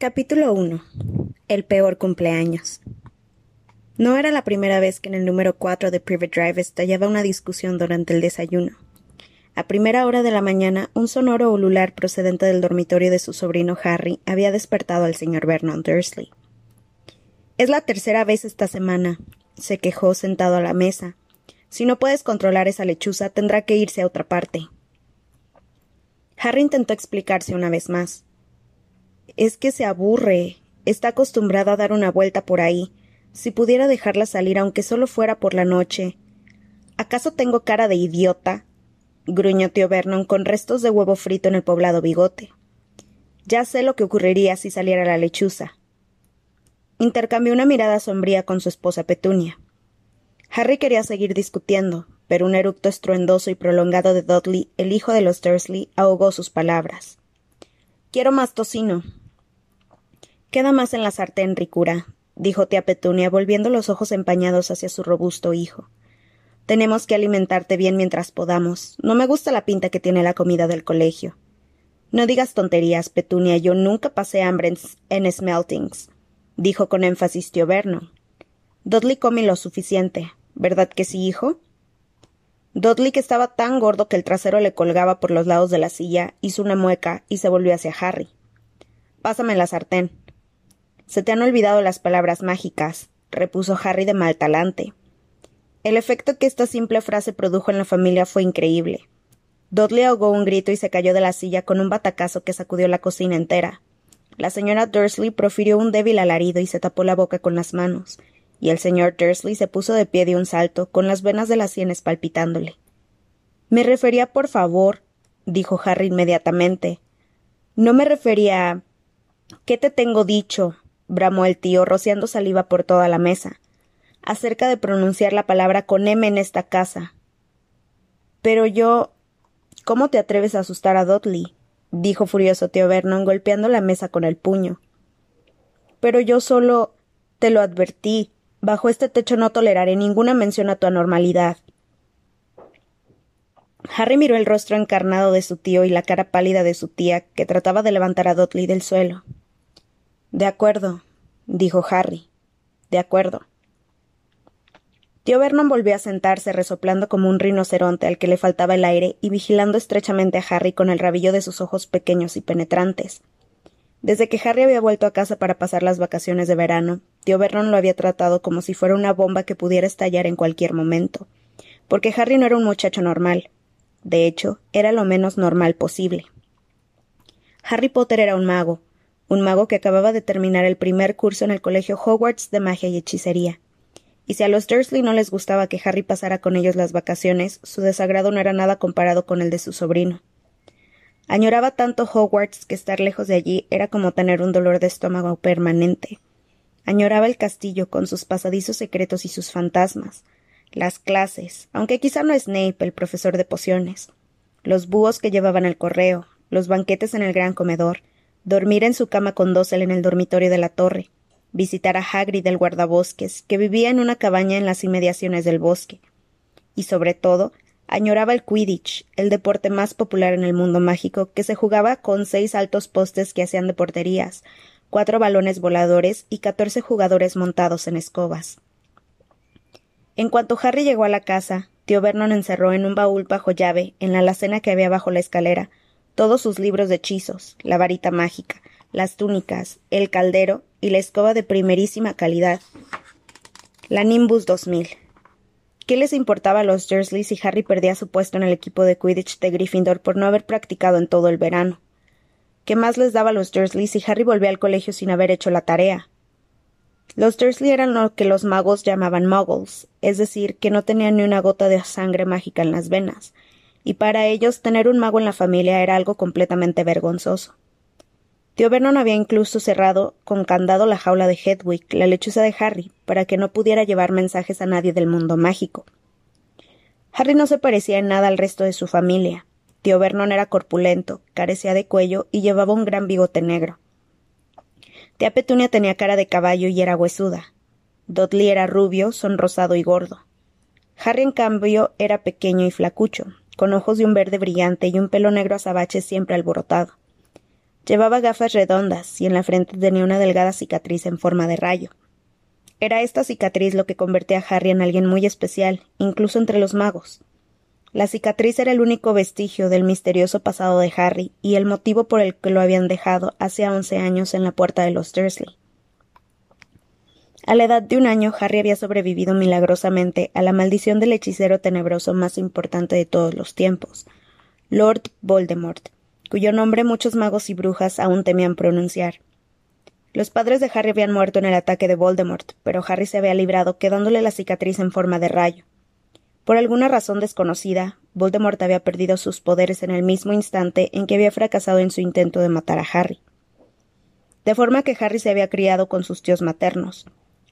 Capítulo 1. El peor cumpleaños. No era la primera vez que en el número 4 de Private Drive estallaba una discusión durante el desayuno. A primera hora de la mañana, un sonoro ulular procedente del dormitorio de su sobrino Harry había despertado al señor Vernon Dursley. Es la tercera vez esta semana, se quejó sentado a la mesa. Si no puedes controlar esa lechuza, tendrá que irse a otra parte. Harry intentó explicarse una vez más. Es que se aburre. Está acostumbrado a dar una vuelta por ahí. Si pudiera dejarla salir aunque solo fuera por la noche. ¿Acaso tengo cara de idiota? gruñó tío Vernon con restos de huevo frito en el poblado bigote. Ya sé lo que ocurriría si saliera la lechuza. Intercambió una mirada sombría con su esposa Petunia. Harry quería seguir discutiendo, pero un eructo estruendoso y prolongado de Dudley, el hijo de los Dursley, ahogó sus palabras. Quiero más tocino. Queda más en la sartén, ricura, dijo tía Petunia, volviendo los ojos empañados hacia su robusto hijo. Tenemos que alimentarte bien mientras podamos. No me gusta la pinta que tiene la comida del colegio. No digas tonterías, Petunia. Yo nunca pasé hambre en, Smeltings, dijo con énfasis tío Vernon. Dudley come lo suficiente. ¿Verdad que sí, hijo? Dudley, que estaba tan gordo que el trasero le colgaba por los lados de la silla, hizo una mueca y se volvió hacia Harry. Pásame la sartén. Se te han olvidado las palabras mágicas, repuso Harry de mal talante. El efecto que esta simple frase produjo en la familia fue increíble. Dudley ahogó un grito y se cayó de la silla con un batacazo que sacudió la cocina entera. La señora Dursley profirió un débil alarido y se tapó la boca con las manos, y el señor Dursley se puso de pie de un salto, con las venas de las sienes palpitándole. Me refería, por favor, dijo Harry inmediatamente. No me refería. ¿Qué te tengo dicho? Bramó el tío, rociando saliva por toda la mesa acerca de pronunciar la palabra con M en esta casa. Pero yo. ¿Cómo te atreves a asustar a Dudley? dijo furioso tío Vernon, golpeando la mesa con el puño. Pero yo solo. te lo advertí. Bajo este techo no toleraré ninguna mención a tu anormalidad. Harry miró el rostro encarnado de su tío y la cara pálida de su tía, que trataba de levantar a Dudley del suelo. De acuerdo, dijo Harry. De acuerdo. Tío Vernon volvió a sentarse resoplando como un rinoceronte al que le faltaba el aire y vigilando estrechamente a Harry con el rabillo de sus ojos pequeños y penetrantes. Desde que Harry había vuelto a casa para pasar las vacaciones de verano, tío Vernon lo había tratado como si fuera una bomba que pudiera estallar en cualquier momento, porque Harry no era un muchacho normal. De hecho, era lo menos normal posible. Harry Potter era un mago, un mago que acababa de terminar el primer curso en el colegio Hogwarts de magia y hechicería y si a los Dursley no les gustaba que Harry pasara con ellos las vacaciones, su desagrado no era nada comparado con el de su sobrino. Añoraba tanto Hogwarts que estar lejos de allí era como tener un dolor de estómago permanente. Añoraba el castillo con sus pasadizos secretos y sus fantasmas, las clases, aunque quizá no Snape, el profesor de pociones, los búhos que llevaban el correo, los banquetes en el gran comedor, dormir en su cama con dosel en el dormitorio de la torre, visitar a Hagrid el guardabosques, que vivía en una cabaña en las inmediaciones del bosque. Y sobre todo, añoraba el Quidditch, el deporte más popular en el mundo mágico, que se jugaba con seis altos postes que hacían de porterías, cuatro balones voladores y catorce jugadores montados en escobas. En cuanto Harry llegó a la casa, tío Vernon encerró en un baúl bajo llave, en la alacena que había bajo la escalera, todos sus libros de hechizos, la varita mágica, las túnicas, el caldero y la escoba de primerísima calidad. La Nimbus 2000. ¿Qué les importaba a los Dursley si Harry perdía su puesto en el equipo de Quidditch de Gryffindor por no haber practicado en todo el verano? ¿Qué más les daba a los Dursley si Harry volvía al colegio sin haber hecho la tarea? Los Dursley eran lo que los magos llamaban muggles, es decir, que no tenían ni una gota de sangre mágica en las venas, y para ellos tener un mago en la familia era algo completamente vergonzoso. Tío Vernon había incluso cerrado con candado la jaula de Hedwig, la lechuza de Harry, para que no pudiera llevar mensajes a nadie del mundo mágico. Harry no se parecía en nada al resto de su familia. Tío Vernon era corpulento, carecía de cuello y llevaba un gran bigote negro. Tía Petunia tenía cara de caballo y era huesuda. Dudley era rubio, sonrosado y gordo. Harry, en cambio, era pequeño y flacucho, con ojos de un verde brillante y un pelo negro azabache siempre alborotado. Llevaba gafas redondas y en la frente tenía una delgada cicatriz en forma de rayo. Era esta cicatriz lo que convertía a Harry en alguien muy especial, incluso entre los magos. La cicatriz era el único vestigio del misterioso pasado de Harry y el motivo por el que lo habían dejado hace once años en la puerta de los Dursley. A la edad de un año, Harry había sobrevivido milagrosamente a la maldición del hechicero tenebroso más importante de todos los tiempos, Lord Voldemort, cuyo nombre muchos magos y brujas aún temían pronunciar. Los padres de Harry habían muerto en el ataque de Voldemort, pero Harry se había librado quedándole la cicatriz en forma de rayo. Por alguna razón desconocida, Voldemort había perdido sus poderes en el mismo instante en que había fracasado en su intento de matar a Harry. De forma que Harry se había criado con sus tíos maternos.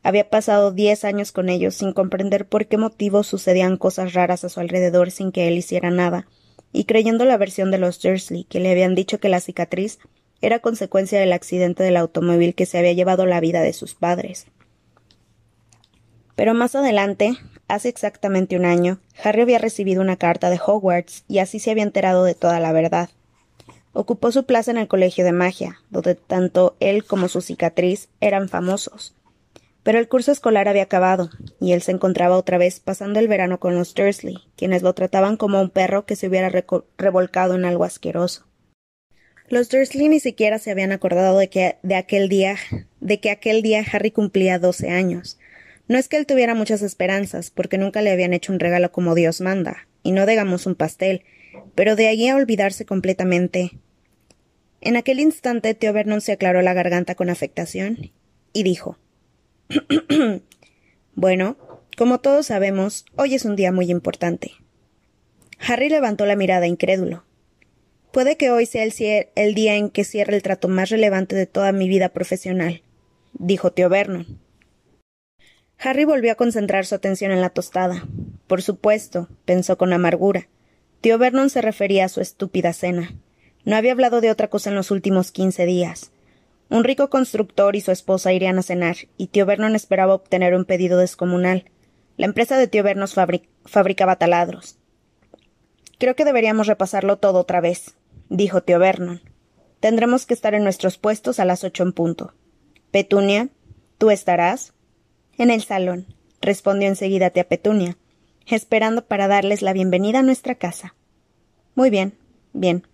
Había pasado diez años con ellos sin comprender por qué motivo sucedían cosas raras a su alrededor sin que él hiciera nada, y creyendo la versión de los Dursley, que le habían dicho que la cicatriz era consecuencia del accidente del automóvil que se había llevado la vida de sus padres. Pero más adelante, hace exactamente un año, Harry había recibido una carta de Hogwarts y así se había enterado de toda la verdad. Ocupó su plaza en el colegio de magia, donde tanto él como su cicatriz eran famosos. Pero el curso escolar había acabado, y él se encontraba otra vez pasando el verano con los Dursley, quienes lo trataban como un perro que se hubiera revolcado en algo asqueroso. Los Dursley ni siquiera se habían acordado de que de aquel día, de que aquel día Harry cumplía doce años, no es que él tuviera muchas esperanzas, porque nunca le habían hecho un regalo como Dios manda, y no digamos un pastel, pero de allí a olvidarse completamente. En aquel instante Tío Vernon se aclaró la garganta con afectación y dijo Bueno, como todos sabemos, hoy es un día muy importante. Harry levantó la mirada incrédulo. Puede que hoy sea el, día en que cierre el trato más relevante de toda mi vida profesional, dijo tío Vernon. Harry volvió a concentrar su atención en la tostada. Por supuesto, pensó con amargura. Tío Vernon se refería a su estúpida cena. No había hablado de otra cosa en los últimos quince días. Un rico constructor y su esposa irían a cenar, y tío Vernon esperaba obtener un pedido descomunal. La empresa de tío Vernon fabricaba taladros. Creo que deberíamos repasarlo todo otra vez, dijo tío Vernon. Tendremos que estar en nuestros puestos a las ocho en punto. Petunia, ¿tú estarás? En el salón, respondió enseguida tía Petunia, esperando para darles la bienvenida a nuestra casa. Muy bien, bien.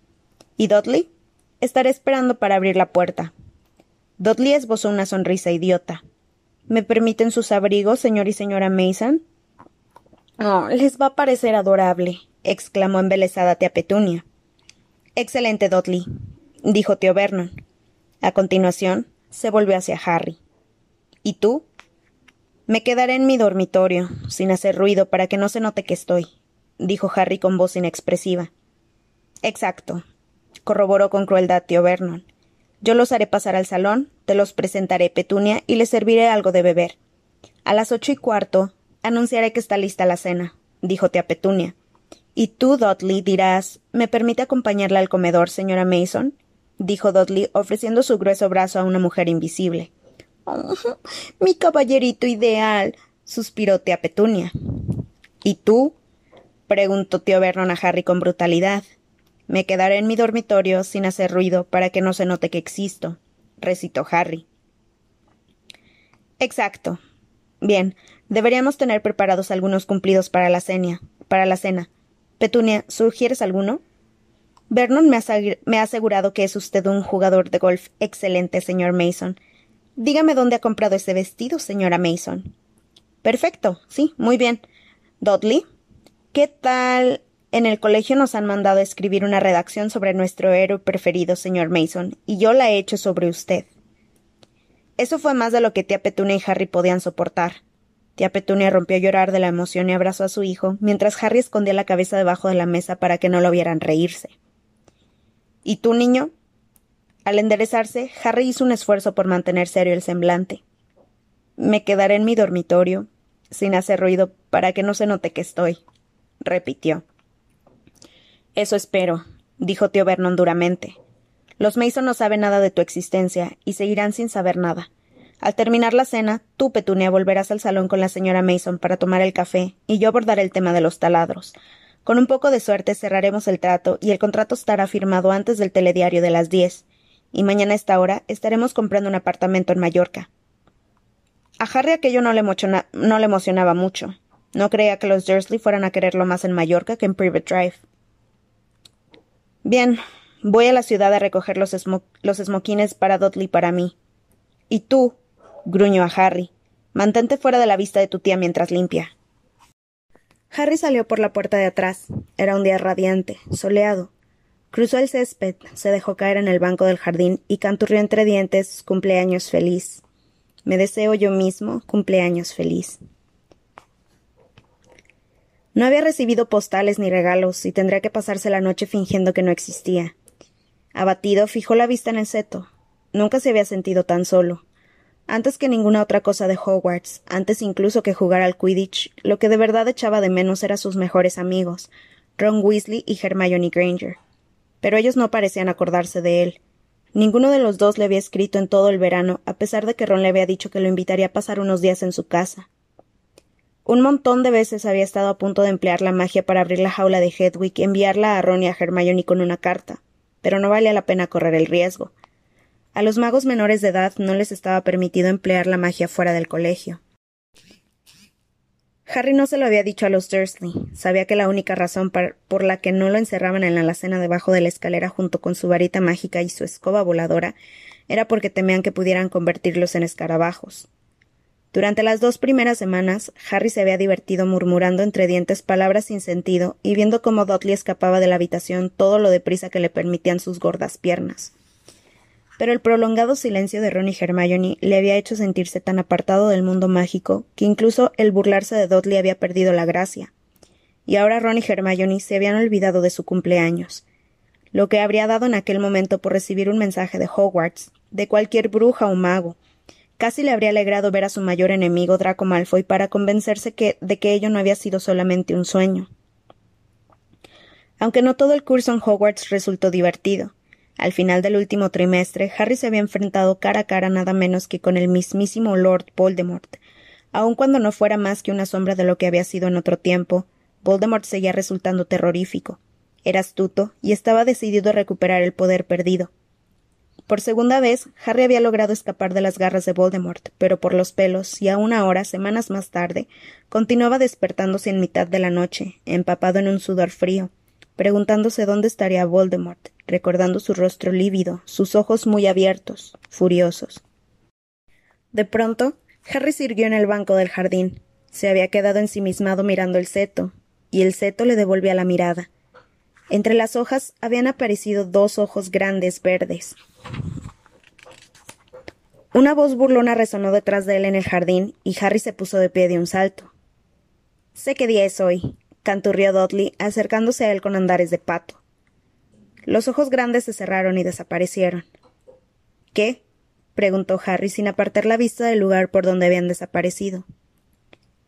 ¿Y Dudley? Estaré esperando para abrir la puerta. Dudley esbozó una sonrisa idiota. ¿Me permiten sus abrigos, señor y señora Mason? Oh, les va a parecer adorable, exclamó embelesada tía Petunia. Excelente, Dudley, dijo tío Vernon. A continuación, se volvió hacia Harry. ¿Y tú? Me quedaré en mi dormitorio, sin hacer ruido, para que no se note que estoy, dijo Harry con voz inexpresiva. Exacto, corroboró con crueldad tío Vernon. Yo los haré pasar al salón, te los presentaré, Petunia, y les serviré algo de beber. A las ocho y cuarto anunciaré que está lista la cena, dijo tía Petunia. Y tú, Dudley, dirás ¿Me permite acompañarla al comedor, señora Mason? dijo Dudley, ofreciendo su grueso brazo a una mujer invisible mi caballerito ideal. suspiró tía Petunia. ¿Y tú? preguntó tío Vernon a Harry con brutalidad. Me quedaré en mi dormitorio sin hacer ruido para que no se note que existo, recitó Harry. Exacto. Bien, deberíamos tener preparados algunos cumplidos para la cena. Para la cena. Petunia, ¿sugieres alguno? Vernon me ha asegurado que es usted un jugador de golf excelente, señor Mason, Dígame dónde ha comprado ese vestido, señora Mason. Perfecto, sí, muy bien. Dudley, ¿qué tal? En el colegio nos han mandado escribir una redacción sobre nuestro héroe preferido, señor Mason, y yo la he hecho sobre usted. Eso fue más de lo que tía Petunia y Harry podían soportar. Tía Petunia rompió a llorar de la emoción y abrazó a su hijo, mientras Harry escondía la cabeza debajo de la mesa para que no lo vieran reírse. ¿Y tú, niño? Al enderezarse, Harry hizo un esfuerzo por mantener serio el semblante. Me quedaré en mi dormitorio, sin hacer ruido, para que no se note que estoy, repitió. Eso espero, dijo tío Vernon duramente. Los Mason no saben nada de tu existencia y seguirán sin saber nada. Al terminar la cena, tú, Petunia, volverás al salón con la señora Mason para tomar el café y yo abordaré el tema de los taladros. Con un poco de suerte cerraremos el trato y el contrato estará firmado antes del telediario de las diez y mañana a esta hora estaremos comprando un apartamento en Mallorca. A Harry aquello no le, no le emocionaba mucho. No creía que los Dursley fueran a quererlo más en Mallorca que en Private Drive. Bien, voy a la ciudad a recoger los, los esmoquines para Dudley para mí. Y tú, gruñó a Harry, mantente fuera de la vista de tu tía mientras limpia. Harry salió por la puerta de atrás. Era un día radiante, soleado. Cruzó el césped, se dejó caer en el banco del jardín y canturrió entre dientes cumpleaños feliz. Me deseo yo mismo cumpleaños feliz. No había recibido postales ni regalos y tendría que pasarse la noche fingiendo que no existía. Abatido, fijó la vista en el seto. Nunca se había sentido tan solo. Antes que ninguna otra cosa de Hogwarts, antes incluso que jugar al Quidditch, lo que de verdad echaba de menos eran sus mejores amigos, Ron Weasley y Hermione Granger. Pero ellos no parecían acordarse de él. Ninguno de los dos le había escrito en todo el verano, a pesar de que Ron le había dicho que lo invitaría a pasar unos días en su casa. Un montón de veces había estado a punto de emplear la magia para abrir la jaula de Hedwig y enviarla a Ron y a Hermione con una carta, pero no valía la pena correr el riesgo. A los magos menores de edad no les estaba permitido emplear la magia fuera del colegio. Harry no se lo había dicho a los Dursley. Sabía que la única razón por la que no lo encerraban en la alacena debajo de la escalera junto con su varita mágica y su escoba voladora era porque temían que pudieran convertirlos en escarabajos. Durante las dos primeras semanas, Harry se había divertido murmurando entre dientes palabras sin sentido y viendo cómo Dudley escapaba de la habitación todo lo deprisa que le permitían sus gordas piernas pero el prolongado silencio de Ron y Hermione le había hecho sentirse tan apartado del mundo mágico que incluso el burlarse de Dudley había perdido la gracia. Y ahora Ron y Hermione se habían olvidado de su cumpleaños, lo que habría dado en aquel momento por recibir un mensaje de Hogwarts, de cualquier bruja o mago. Casi le habría alegrado ver a su mayor enemigo Draco Malfoy para convencerse de que ello no había sido solamente un sueño. Aunque no todo el curso en Hogwarts resultó divertido. Al final del último trimestre, Harry se había enfrentado cara a cara nada menos que con el mismísimo Lord Voldemort. Aun cuando no fuera más que una sombra de lo que había sido en otro tiempo, Voldemort seguía resultando terrorífico. Era astuto y estaba decidido a recuperar el poder perdido. Por segunda vez, Harry había logrado escapar de las garras de Voldemort, pero por los pelos, y aún ahora, semanas más tarde, continuaba despertándose en mitad de la noche, empapado en un sudor frío, preguntándose dónde estaría Voldemort, recordando su rostro lívido, sus ojos muy abiertos, furiosos. De pronto, Harry sirvió en el banco del jardín. Se había quedado ensimismado mirando el seto, y el seto le devolvía la mirada. Entre las hojas habían aparecido dos ojos grandes verdes. Una voz burlona resonó detrás de él en el jardín, y Harry se puso de pie de un salto. Sé qué día es hoy, canturrió Dudley, acercándose a él con andares de pato. Los ojos grandes se cerraron y desaparecieron. ¿Qué? preguntó Harry sin apartar la vista del lugar por donde habían desaparecido.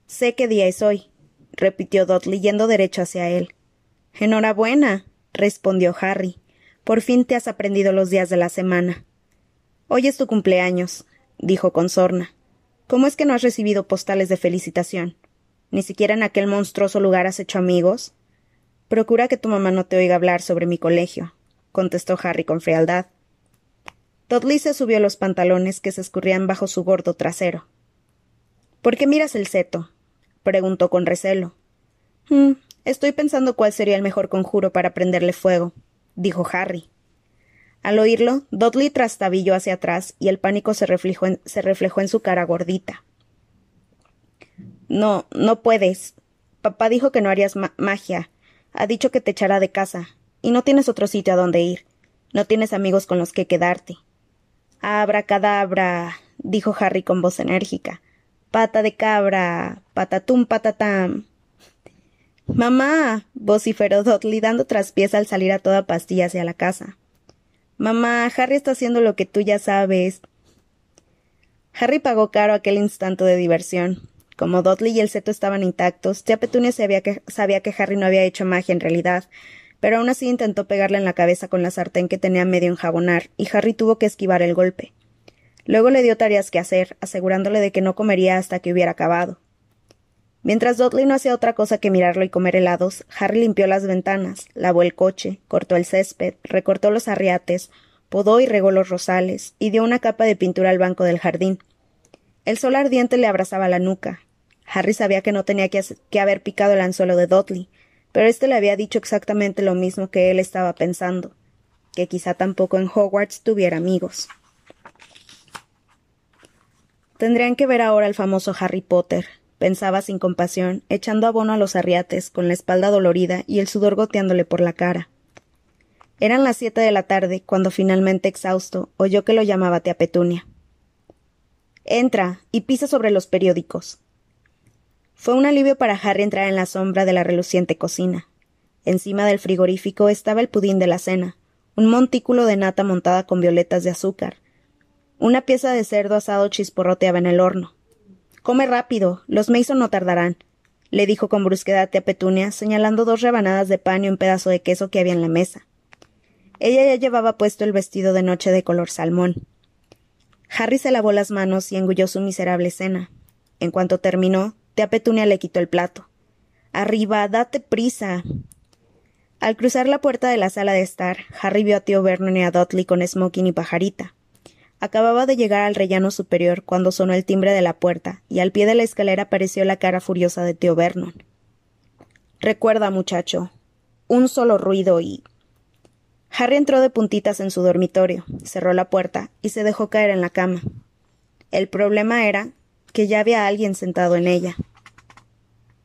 Sé qué día es hoy, repitió Dudley yendo derecho hacia él. Enhorabuena, respondió Harry. Por fin te has aprendido los días de la semana. Hoy es tu cumpleaños, dijo con sorna. ¿Cómo es que no has recibido postales de felicitación? ¿Ni siquiera en aquel monstruoso lugar has hecho amigos? Procura que tu mamá no te oiga hablar sobre mi colegio, contestó Harry con frialdad. Dudley se subió los pantalones que se escurrían bajo su gordo trasero. ¿Por qué miras el seto? preguntó con recelo. Mm, estoy pensando cuál sería el mejor conjuro para prenderle fuego, dijo Harry. Al oírlo, Dudley trastabilló hacia atrás y el pánico se reflejó en, se reflejó en su cara gordita. No, no puedes. Papá dijo que no harías magia. Ha dicho que te echará de casa. Y no tienes otro sitio a donde ir. No tienes amigos con los que quedarte. Abra cadabra, dijo Harry con voz enérgica. Pata de cabra, patatum patatam. Mamá, vociferó Dudley dando traspiés al salir a toda pastilla hacia la casa. Mamá, Harry está haciendo lo que tú ya sabes. Harry pagó caro aquel instante de diversión. Como Dudley y el seto estaban intactos, tía Petunia sabía que, sabía que Harry no había hecho magia en realidad, pero aún así intentó pegarle en la cabeza con la sartén que tenía medio enjabonar, y Harry tuvo que esquivar el golpe. Luego le dio tareas que hacer, asegurándole de que no comería hasta que hubiera acabado. Mientras Dudley no hacía otra cosa que mirarlo y comer helados, Harry limpió las ventanas, lavó el coche, cortó el césped, recortó los arriates, podó y regó los rosales, y dio una capa de pintura al banco del jardín. El sol ardiente le abrazaba la nuca. Harry sabía que no tenía que, haber picado el anzuelo de Dudley, pero éste le había dicho exactamente lo mismo que él estaba pensando, que quizá tampoco en Hogwarts tuviera amigos. Tendrían que ver ahora al famoso Harry Potter, pensaba sin compasión, echando abono a los arriates, con la espalda dolorida y el sudor goteándole por la cara. Eran las siete de la tarde cuando finalmente exhausto oyó que lo llamaba tía Petunia. Entra y pisa sobre los periódicos. Fue un alivio para Harry entrar en la sombra de la reluciente cocina. Encima del frigorífico estaba el pudín de la cena, un montículo de nata montada con violetas de azúcar, una pieza de cerdo asado chisporroteaba en el horno. Come rápido, los Mason no tardarán, le dijo con brusquedad tía Petunia, señalando dos rebanadas de pan y un pedazo de queso que había en la mesa. Ella ya llevaba puesto el vestido de noche de color salmón. Harry se lavó las manos y engulló su miserable cena. En cuanto terminó, tía Petunia le quitó el plato. Arriba, date prisa. Al cruzar la puerta de la sala de estar, Harry vio a tío Vernon y a Dudley con smoking y pajarita. Acababa de llegar al rellano superior cuando sonó el timbre de la puerta, y al pie de la escalera apareció la cara furiosa de tío Vernon. Recuerda, muchacho, un solo ruido y. Harry entró de puntitas en su dormitorio, cerró la puerta y se dejó caer en la cama. El problema era que ya había alguien sentado en ella.